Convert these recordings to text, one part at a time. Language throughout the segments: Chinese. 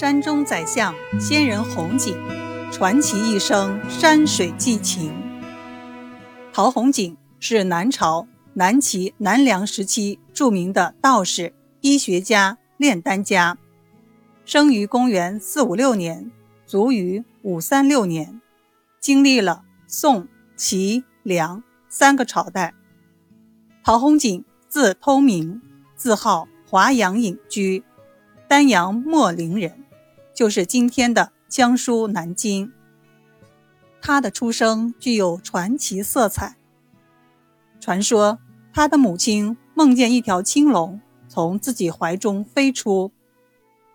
山中宰相仙人红景，传奇一生山水寄情。陶弘景是南朝南齐南梁时期著名的道士、医学家、炼丹家，生于公元四五六年，卒于五三六年，经历了宋、齐、梁三个朝代。陶弘景字通明，字号华阳隐居。丹阳秣陵人，就是今天的江苏南京。他的出生具有传奇色彩。传说他的母亲梦见一条青龙从自己怀中飞出，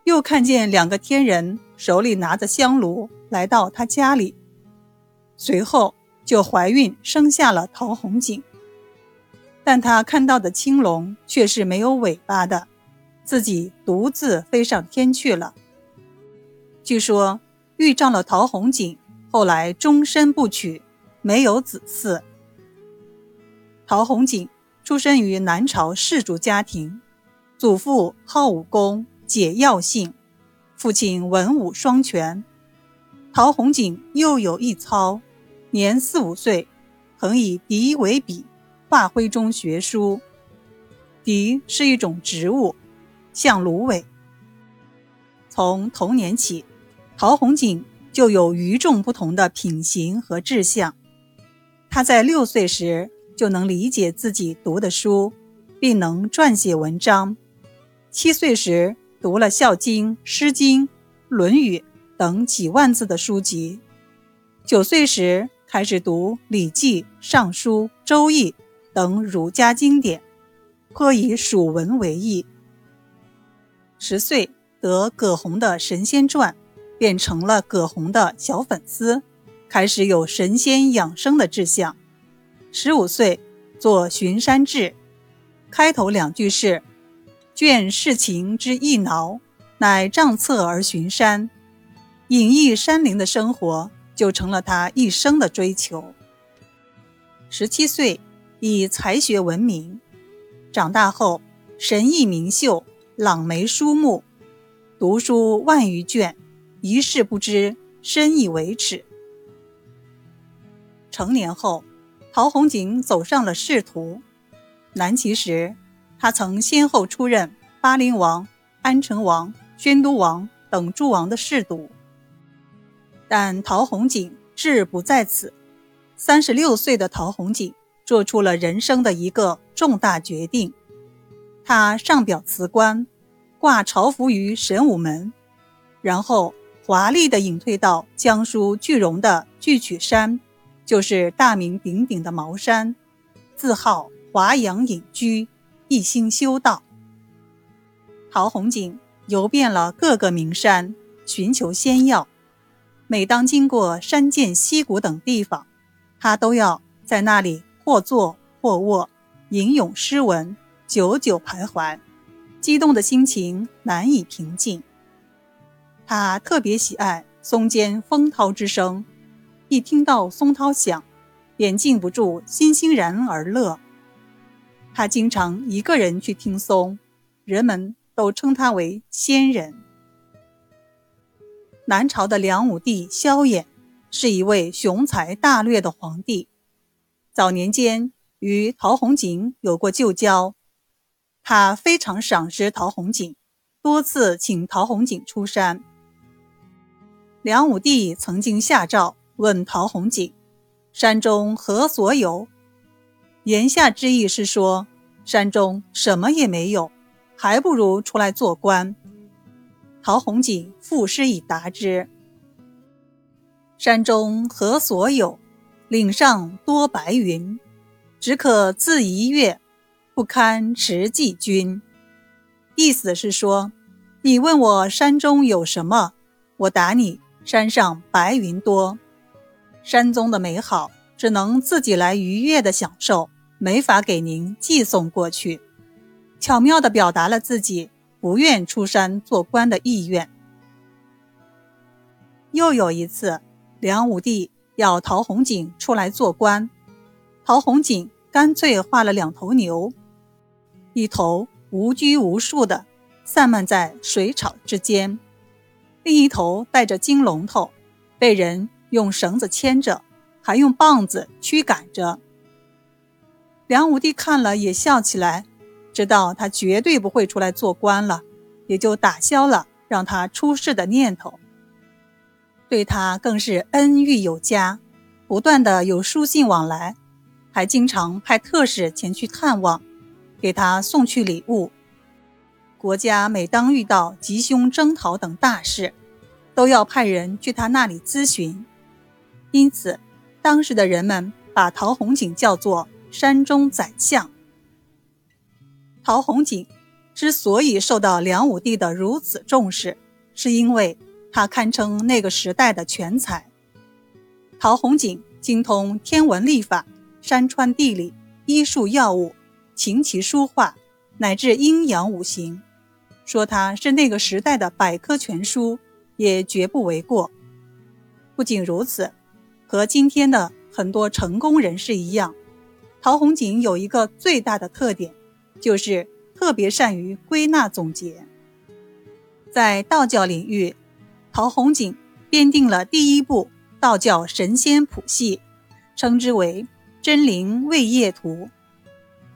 又看见两个天人手里拿着香炉来到他家里，随后就怀孕生下了陶弘景。但他看到的青龙却是没有尾巴的。自己独自飞上天去了。据说遇上了陶弘景，后来终身不娶，没有子嗣。陶弘景出生于南朝士族家庭，祖父好武功，解药性，父亲文武双全。陶弘景又有一操，年四五岁，曾以笛为笔，画徽中学书。笛是一种植物。像芦苇。从童年起，陶弘景就有与众不同的品行和志向。他在六岁时就能理解自己读的书，并能撰写文章。七岁时读了《孝经》《诗经》《论语》等几万字的书籍。九岁时开始读《礼记》《尚书》《周易》等儒家经典，颇以蜀文为意。十岁得葛洪的《神仙传》，变成了葛洪的小粉丝，开始有神仙养生的志向。十五岁做《巡山志》，开头两句是“倦世情之易挠，乃杖策而巡山”，隐逸山林的生活就成了他一生的追求。十七岁以才学闻名，长大后神艺明秀。朗眉书目，读书万余卷，一事不知，深以为耻。成年后，陶弘景走上了仕途。南齐时，他曾先后出任巴陵王、安成王、宣都王等诸王的侍读。但陶弘景志不在此。三十六岁的陶弘景做出了人生的一个重大决定。他上表辞官，挂朝服于神武门，然后华丽的隐退到江苏句容的巨曲山，就是大名鼎鼎的茅山，自号华阳隐居，一心修道。陶弘景游遍了各个名山，寻求仙药。每当经过山涧溪谷等地方，他都要在那里或坐或卧，吟咏诗文。久久徘徊，激动的心情难以平静。他特别喜爱松间风涛之声，一听到松涛响，便禁不住欣欣然而乐。他经常一个人去听松，人们都称他为仙人。南朝的梁武帝萧衍是一位雄才大略的皇帝，早年间与陶弘景有过旧交。他非常赏识陶弘景，多次请陶弘景出山。梁武帝曾经下诏问陶弘景：“山中何所有？”言下之意是说，山中什么也没有，还不如出来做官。陶弘景赋诗以答之：“山中何所有？岭上多白云，只可自一月。”不堪持季君，意思是说，你问我山中有什么，我答你：山上白云多。山中的美好只能自己来愉悦的享受，没法给您寄送过去。巧妙地表达了自己不愿出山做官的意愿。又有一次，梁武帝要陶弘景出来做官，陶弘景干脆画了两头牛。一头无拘无束地散漫在水草之间，另一头带着金龙头，被人用绳子牵着，还用棒子驱赶着。梁武帝看了也笑起来，知道他绝对不会出来做官了，也就打消了让他出仕的念头。对他更是恩遇有加，不断的有书信往来，还经常派特使前去探望，给他送去礼物。国家每当遇到吉凶征讨等大事，都要派人去他那里咨询，因此当时的人们把陶弘景叫做。山中宰相陶弘景之所以受到梁武帝的如此重视，是因为他堪称那个时代的全才。陶弘景精通天文历法、山川地理、医术药物、琴棋书画，乃至阴阳五行，说他是那个时代的百科全书，也绝不为过。不仅如此，和今天的很多成功人士一样。陶弘景有一个最大的特点，就是特别善于归纳总结。在道教领域，陶弘景编定了第一部道教神仙谱系，称之为《真灵位业图》。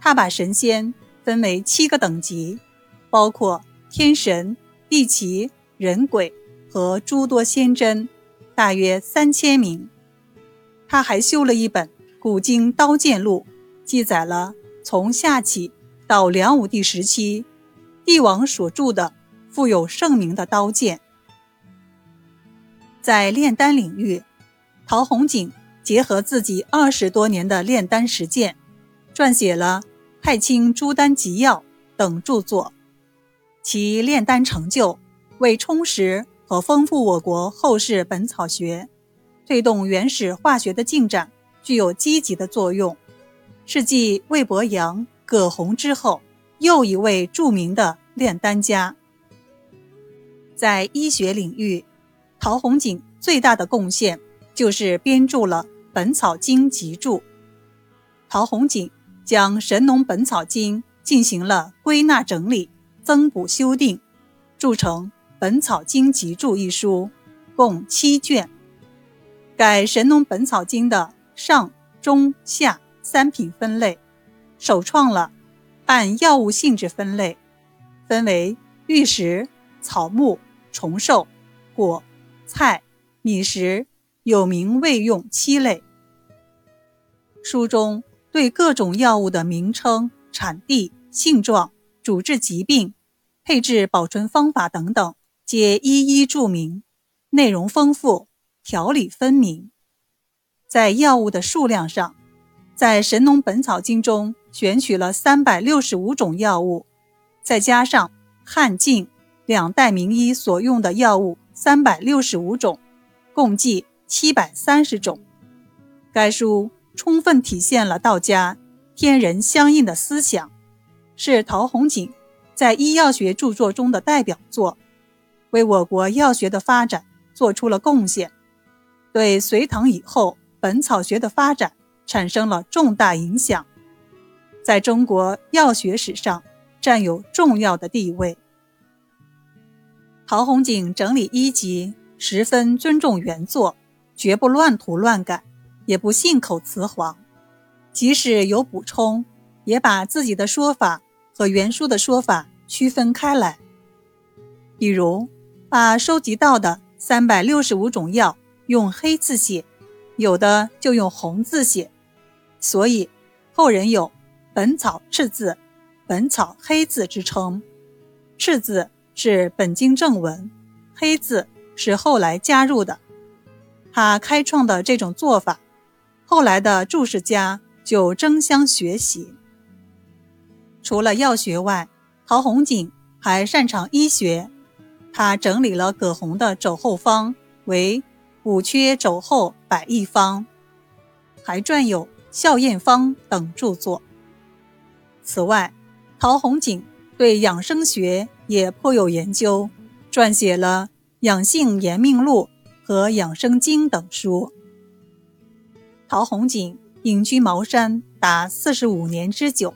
他把神仙分为七个等级，包括天神、地奇、人鬼和诸多仙真，大约三千名。他还修了一本《古今刀剑录》。记载了从夏启到梁武帝时期，帝王所铸的富有盛名的刀剑。在炼丹领域，陶弘景结合自己二十多年的炼丹实践，撰写了《太清诸丹集要》等著作。其炼丹成就，为充实和丰富我国后世本草学、推动原始化学的进展，具有积极的作用。是继魏伯阳、葛洪之后又一位著名的炼丹家。在医学领域，陶弘景最大的贡献就是编著了《本草经集注》。陶弘景将《神农本草经》进行了归纳整理、增补修订，著成《本草经集注》一书，共七卷。改《神农本草经》的上、中、下。三品分类，首创了按药物性质分类，分为玉石、草木、虫兽、果、菜、米食，有名未用七类。书中对各种药物的名称、产地、性状、主治疾病、配置、保存方法等等，皆一一注明，内容丰富，条理分明。在药物的数量上。在《神农本草经》中选取了三百六十五种药物，再加上汉晋两代名医所用的药物三百六十五种，共计七百三十种。该书充分体现了道家天人相应的思想，是陶弘景在医药学著作中的代表作，为我国药学的发展做出了贡献，对隋唐以后本草学的发展。产生了重大影响，在中国药学史上占有重要的地位。陶弘景整理医籍，十分尊重原作，绝不乱涂乱改，也不信口雌黄。即使有补充，也把自己的说法和原书的说法区分开来。比如，把收集到的三百六十五种药用黑字写，有的就用红字写。所以，后人有“本草赤字”“本草黑字”之称。赤字是本经正文，黑字是后来加入的。他开创的这种做法，后来的注释家就争相学习。除了药学外，陶弘景还擅长医学。他整理了葛洪的肘后方为“补缺肘后百益方”，还撰有。笑验方等著作。此外，陶弘景对养生学也颇有研究，撰写了《养性延命录》和《养生经》等书。陶弘景隐居茅山达四十五年之久，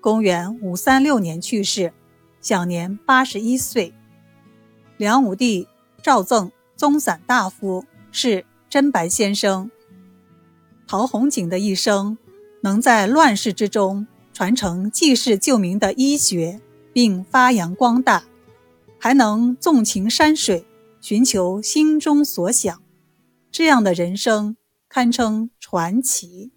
公元五三六年去世，享年八十一岁。梁武帝赵赠宗散大夫，是真白先生。陶弘景的一生，能在乱世之中传承济世救民的医学，并发扬光大，还能纵情山水，寻求心中所想，这样的人生堪称传奇。